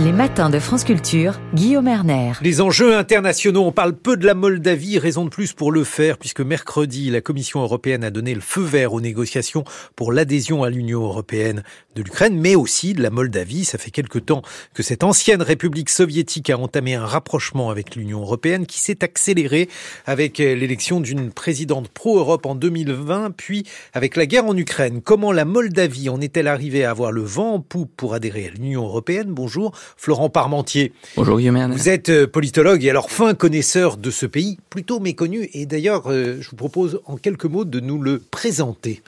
Les matins de France Culture, Guillaume Erner. Les enjeux internationaux, on parle peu de la Moldavie, raison de plus pour le faire, puisque mercredi, la Commission européenne a donné le feu vert aux négociations pour l'adhésion à l'Union européenne de l'Ukraine, mais aussi de la Moldavie. Ça fait quelque temps que cette ancienne république soviétique a entamé un rapprochement avec l'Union européenne qui s'est accéléré avec l'élection d'une présidente pro-Europe en 2020, puis avec la guerre en Ukraine. Comment la Moldavie en est-elle arrivée à avoir le vent en poupe pour adhérer à l'Union européenne? Bonjour. Florent Parmentier. Bonjour Guillaume Vous êtes euh, politologue et alors fin connaisseur de ce pays, plutôt méconnu. Et d'ailleurs, euh, je vous propose en quelques mots de nous le présenter.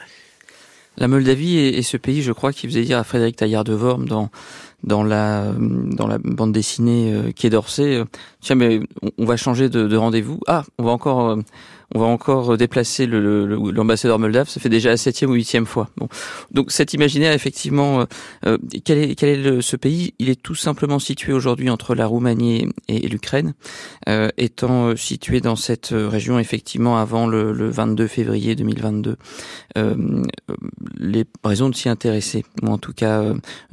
La Moldavie est, ce pays, je crois, qui faisait dire à Frédéric Taillard de Worm dans dans la dans la bande dessinée euh, Quai d'Orsay, tiens mais on, va changer de, de rendez-vous. Ah, on va encore on va encore déplacer l'ambassadeur moldave. Ça fait déjà la septième ou huitième fois. Bon. Donc cet imaginaire, effectivement, euh, euh, quel est, quel est le, ce pays? Il est tout simplement situé aujourd'hui entre la Roumanie et, l'Ukraine, euh, étant situé dans cette région effectivement avant le, le 22 février 2022. les raisons de s'y intéresser, ou en tout cas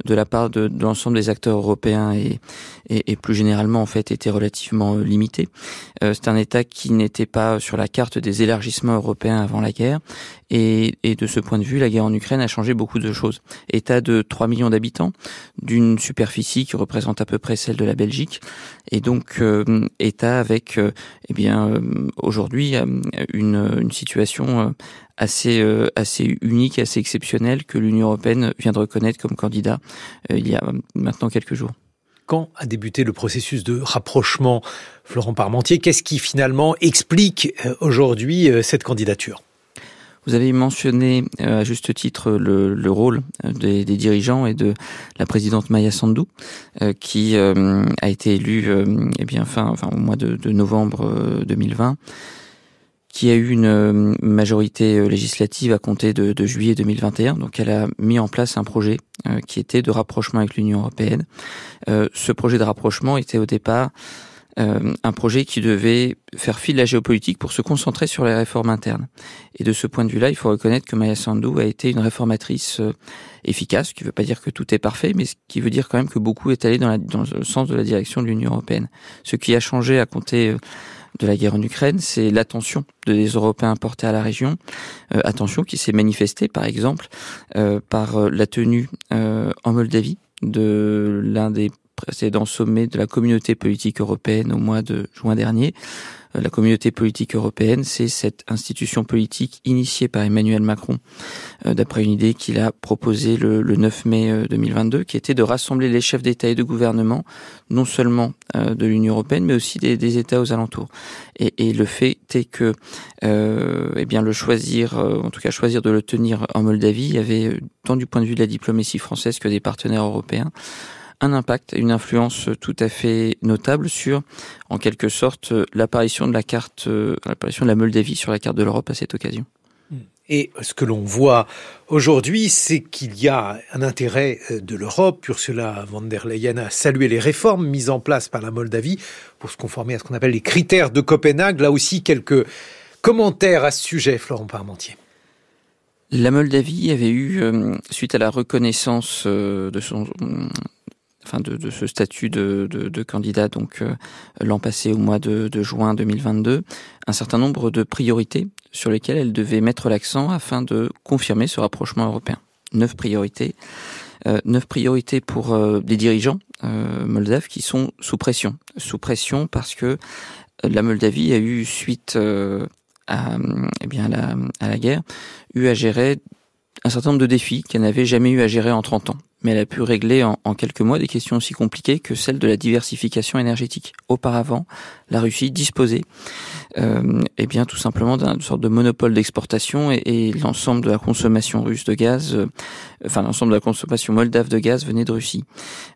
de la part de, de l'ensemble des acteurs européens et, et, et, plus généralement en fait étaient relativement limitées. C'est un État qui n'était pas sur la carte des élargissements européens avant la guerre. Et, de ce point de vue, la guerre en Ukraine a changé beaucoup de choses. État de 3 millions d'habitants, d'une superficie qui représente à peu près celle de la Belgique, et donc euh, État avec, euh, eh bien, euh, aujourd'hui une, une situation assez assez unique, assez exceptionnelle que l'Union européenne vient de reconnaître comme candidat il y a maintenant quelques jours quand a débuté le processus de rapprochement Florent Parmentier? Qu'est-ce qui finalement explique euh, aujourd'hui euh, cette candidature? Vous avez mentionné euh, à juste titre le, rôle des, dirigeants et de la présidente Maya Sandu, qui a été élue eh bien fin, enfin au mois de, de novembre 2020 qui a eu une euh, majorité euh, législative à compter de, juillet 2021. Donc elle a mis en place un projet euh, qui était de rapprochement avec l'Union européenne. ce projet de rapprochement était au départ un projet qui devait faire fi de la géopolitique pour se concentrer sur les réformes internes. Et de ce point de vue-là, il faut reconnaître que Maya Sandu a été une réformatrice efficace, ce qui ne veut pas dire que tout est parfait, mais ce qui veut dire quand même que beaucoup est allé dans le sens de la direction de l'Union européenne. Ce qui a changé à compter de la guerre en Ukraine, c'est l'attention des Européens portés à la région. Euh, attention qui s'est manifestée, par exemple, euh, par euh, la tenue en Moldavie de l'un des précédents sommets de la communauté politique européenne au mois de juin dernier, la communauté politique européenne, c'est cette institution politique initiée par Emmanuel Macron, euh, d'après une idée qu'il a proposée le, 9 mai 2022, euh, qui était de rassembler les chefs d'État et de gouvernement, non seulement de l'Union européenne, mais aussi des, États aux alentours. Et, le fait est que, eh bien, le choisir, en tout cas choisir de le tenir en Moldavie, avait tant du point de vue de la diplomatie française que des partenaires européens un impact et une influence tout à fait notable sur, en quelque sorte, l'apparition de la carte, euh, l'apparition de la Moldavie sur la carte de l'Europe à cette occasion. Et ce que l'on voit aujourd'hui, c'est qu'il y a un intérêt euh, de l'Europe. Ursula von der Leyen a salué les réformes mises en place par la Moldavie pour se conformer à ce qu'on appelle les critères de Copenhague. Là aussi, quelques commentaires à ce sujet, Florent Parmentier. La Moldavie avait eu, euh, suite à la reconnaissance de son enfin de, ce statut de, candidat donc euh, l'an passé au mois de, juin 2022, un certain nombre de priorités sur lesquelles elle devait mettre l'accent afin de confirmer ce rapprochement européen. Neuf priorités, euh, neuf priorités pour euh, des dirigeants moldaves qui sont sous pression, sous pression parce que la Moldavie a eu suite à, eh à la guerre, eu à gérer un certain nombre de défis qu'elle n'avait jamais eu à gérer en 30 ans mais elle a pu régler en, quelques mois des questions aussi compliquées que celle de la diversification énergétique. Auparavant, la Russie disposait, euh, eh bien, tout simplement d'une sorte de monopole d'exportation et, l'ensemble de la consommation russe de gaz, euh, enfin l'ensemble de la consommation moldave de gaz venait de Russie.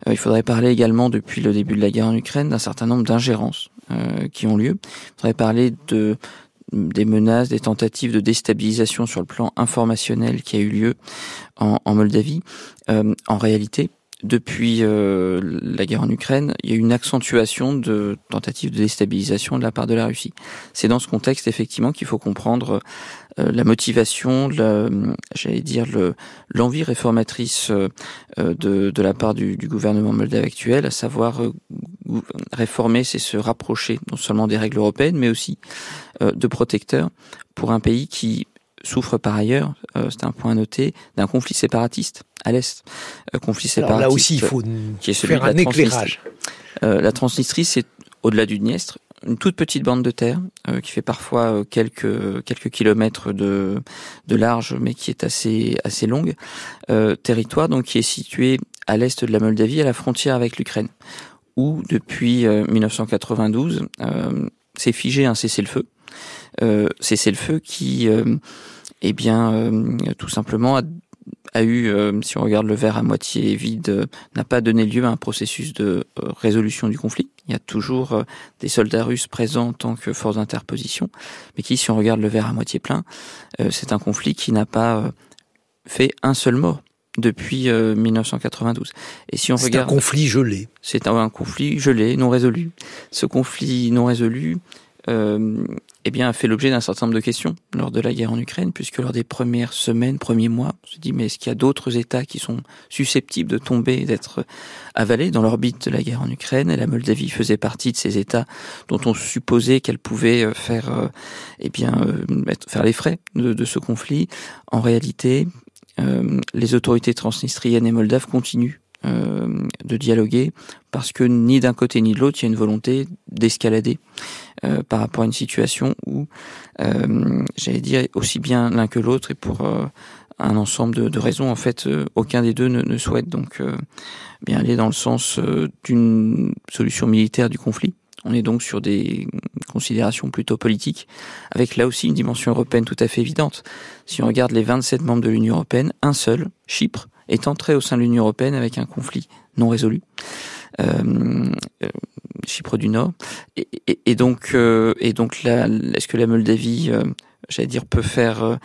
Euh, il faudrait parler également, depuis le début de la guerre en Ukraine, d'un certain nombre d'ingérences euh, qui ont lieu. Il faudrait parler de des menaces, des tentatives de déstabilisation sur le plan informationnel qui a eu lieu en, Moldavie. Euh, en réalité, depuis euh, la guerre en Ukraine, il y a une accentuation de tentatives de déstabilisation de la part de la Russie. C'est dans ce contexte effectivement qu'il faut comprendre euh, la motivation, j'allais dire l'envie réformatrice euh, de, de, la part du, du, gouvernement moldave actuel, à savoir réformer, c'est se rapprocher non seulement des règles européennes, mais aussi de protecteurs pour un pays qui souffre par ailleurs, euh, c'est un point à noter, d'un conflit séparatiste à l'est. Euh, conflit séparatiste. Alors là aussi, il faut qui est celui faire un éclairage. Euh, la Transnistrie, c'est au-delà du Dniestre, une toute petite bande de terre qui fait parfois quelques quelques kilomètres de de large, mais qui est assez assez longue. territoire donc qui est situé à l'est de la Moldavie, à la frontière avec l'Ukraine, où depuis 1992 s'est figé un cessez-le-feu. cessez-le-feu qui eh bien, euh, tout simplement, a, eu, euh, si on regarde le verre à moitié vide, euh, n'a pas donné lieu à un processus de résolution du conflit. Il y a toujours des soldats russes présents en tant que force d'interposition, mais qui, si on regarde le verre à moitié plein, c'est un conflit qui n'a pas fait un seul mort depuis 1992. Et si on c'est un conflit gelé. C'est un, conflit gelé, non résolu. Ce conflit non résolu, euh, eh bien, a fait l'objet d'un certain nombre de questions lors de la guerre en Ukraine, puisque lors des premières semaines, premiers mois, on se dit, mais est-ce qu'il y a d'autres États qui sont susceptibles de tomber d'être avalés dans l'orbite de la guerre en Ukraine? Et la Moldavie faisait partie de ces États dont on supposait qu'elle pouvait euh, faire, euh, eh bien, euh, faire les frais de, ce conflit. En réalité, les autorités transnistriennes et moldaves continuent de dialoguer parce que ni d'un côté ni de l'autre, il y a une volonté d'escalader euh, par rapport à une situation où, euh, j'allais dire, aussi bien l'un que l'autre, et pour euh, un ensemble de, de, raisons, en fait, aucun des deux ne, ne souhaite donc bien aller dans le sens d'une solution militaire du conflit. On est donc sur des considérations plutôt politiques, avec là aussi une dimension européenne tout à fait évidente. Si on regarde les 27 membres de l'Union européenne, un seul, Chypre, est entré au sein de l'Union européenne avec un conflit non résolu. Euh, Chypre du Nord. Et, donc, euh, est-ce que la Moldavie, euh, j'allais dire, peut faire,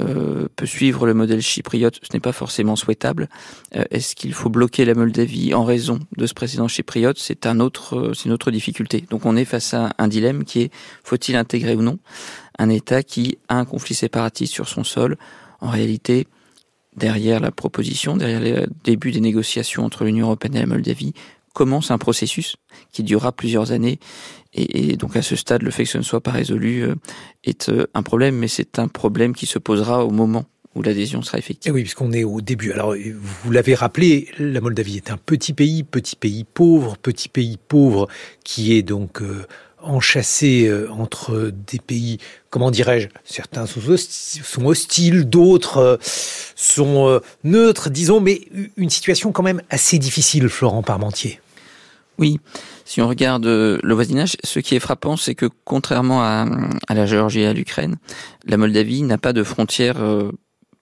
euh, peut suivre le modèle chypriote? Ce n'est pas forcément souhaitable. est-ce qu'il faut bloquer la Moldavie en raison de ce président chypriote? C'est un autre, c'est une autre difficulté. Donc, on est face à un dilemme qui est faut-il intégrer ou non un État qui a un conflit séparatiste sur son sol? En réalité, derrière la proposition, derrière le début des négociations entre l'Union européenne et la Moldavie, commence un processus qui durera plusieurs années. Et, donc à ce stade, le fait que ce ne soit pas résolu euh, est euh, un problème, mais c'est un problème qui se posera au moment où l'adhésion sera effective. Et oui, puisqu'on est au début. Alors, vous l'avez rappelé, la Moldavie est un petit pays, petit pays pauvre, petit pays pauvre qui est donc euh, enchâssé euh, entre des pays, comment dirais-je, certains sont hostiles, d'autres euh, sont euh, neutres, disons, mais une situation quand même assez difficile, Florent Parmentier. Oui, si on regarde le voisinage, ce qui est frappant, c'est que contrairement à, la Géorgie et à l'Ukraine, la Moldavie n'a pas de frontière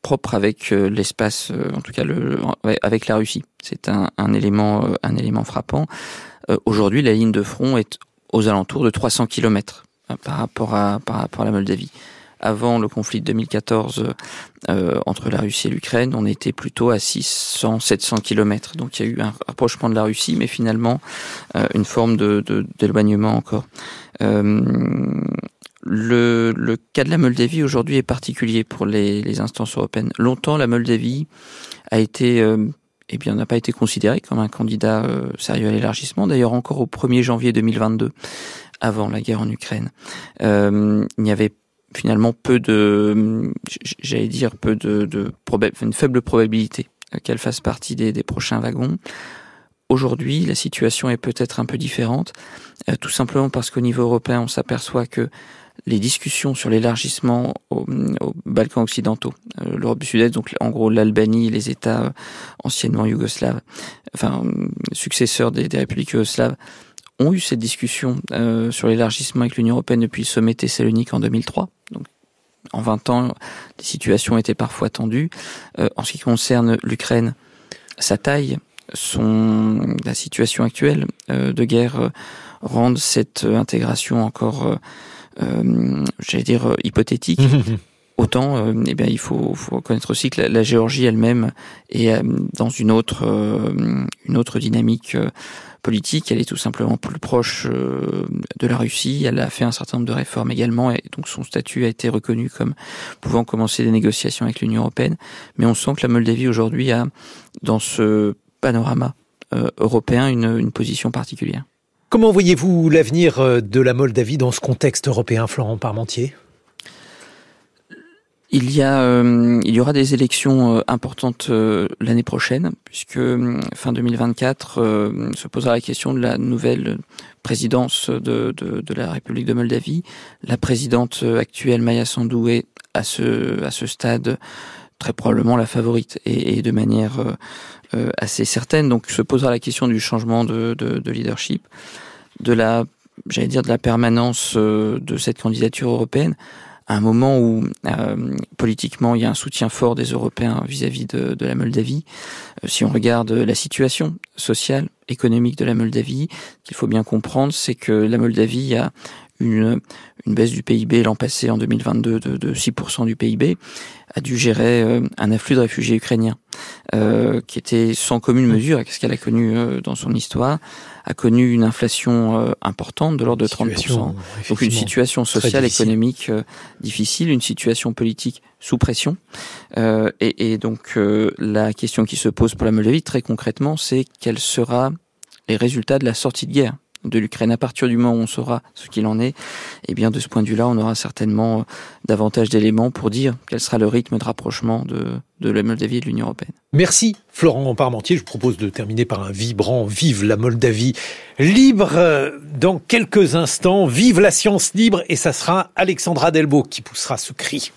propre avec l'espace, en tout cas avec la Russie. C'est un, élément, un élément frappant. Aujourd'hui, la ligne de front est aux alentours de 300 km euh, par rapport à par rapport à la Moldavie. Avant le conflit de 2014 euh, entre la Russie et l'Ukraine, on était plutôt à 600, 700 km. Donc il y a eu un rapprochement de la Russie, mais finalement euh, une forme de d'éloignement encore. Euh, le, le, cas de la Moldavie aujourd'hui est particulier pour les, les, instances européennes. Longtemps, la Moldavie a été euh, eh bien, n'a pas été considéré comme un candidat euh, sérieux à l'élargissement. D'ailleurs, encore au 1er janvier 2022, avant la guerre en Ukraine, euh, il y avait finalement peu de, j'allais dire, peu de, de une faible probabilité qu'elle fasse partie des, des prochains wagons. Aujourd'hui, la situation est peut-être un peu différente, euh, tout simplement parce qu'au niveau européen, on s'aperçoit que les discussions sur l'élargissement aux, Balkans occidentaux, euh, l'Europe du Sud-Est, donc en gros l'Albanie, les États euh, anciennement yougoslaves, enfin successeurs des, républiques yougoslaves, ont eu cette discussion euh, sur l'élargissement avec l'Union européenne depuis le sommet Thessalonique en 2003. Donc, en 20 ans, les situations étaient parfois tendues. en ce qui concerne l'Ukraine, sa taille, son la situation actuelle de guerre rendent cette intégration encore euh, j'allais dire, euh, hypothétique. autant, eh bien, il faut, faut reconnaître aussi que la, Géorgie elle-même est dans une autre, une autre dynamique politique. Elle est tout simplement plus proche de la Russie. Elle a fait un certain nombre de réformes également, et donc son statut a été reconnu comme pouvant commencer des négociations avec l'Union européenne. Mais on sent que la Moldavie aujourd'hui a, dans ce panorama européen, une, une position particulière. Comment voyez-vous l'avenir euh, de la Moldavie dans ce contexte européen, Florent Parmentier? Il y a, euh, il y aura des élections euh, importantes l'année prochaine, puisque fin 2024 se posera la question de la nouvelle présidence de, la République de Moldavie. La présidente actuelle, Maya Sandu, est à à ce stade très probablement la favorite et, et de manière euh, assez certaine. Donc se posera la question du changement de, de, de leadership, de la, j'allais dire, de la permanence euh, de cette candidature européenne à un moment où euh, politiquement il y a un soutien fort des Européens vis-à-vis de, de, la Moldavie. si on regarde la situation sociale, économique de la Moldavie, qu'il faut bien comprendre, c'est que la Moldavie a une, une baisse du PIB l'an passé, en 2022, de, de 6% du PIB, a dû gérer euh, un afflux de réfugiés ukrainiens euh, qui était sans commune mesure avec ce qu'elle a connu euh, dans son histoire, a connu une inflation importante de l'ordre de 30%. Donc une situation sociale, économique difficile, une situation politique sous pression. Et, et, donc la question qui se pose pour la Moldavie, très concrètement, c'est quel sera les résultats de la sortie de guerre de l'Ukraine. À partir du moment où on saura ce qu'il en est, eh bien de ce point de vue-là, on aura certainement euh, davantage d'éléments pour dire quel sera le rythme de rapprochement de, de la Moldavie et de l'Union européenne. Merci Florent Parmentier. Je vous propose de terminer par un vibrant Vive la Moldavie libre dans quelques instants. Vive la science libre et ça sera Alexandra Delbo qui poussera ce cri.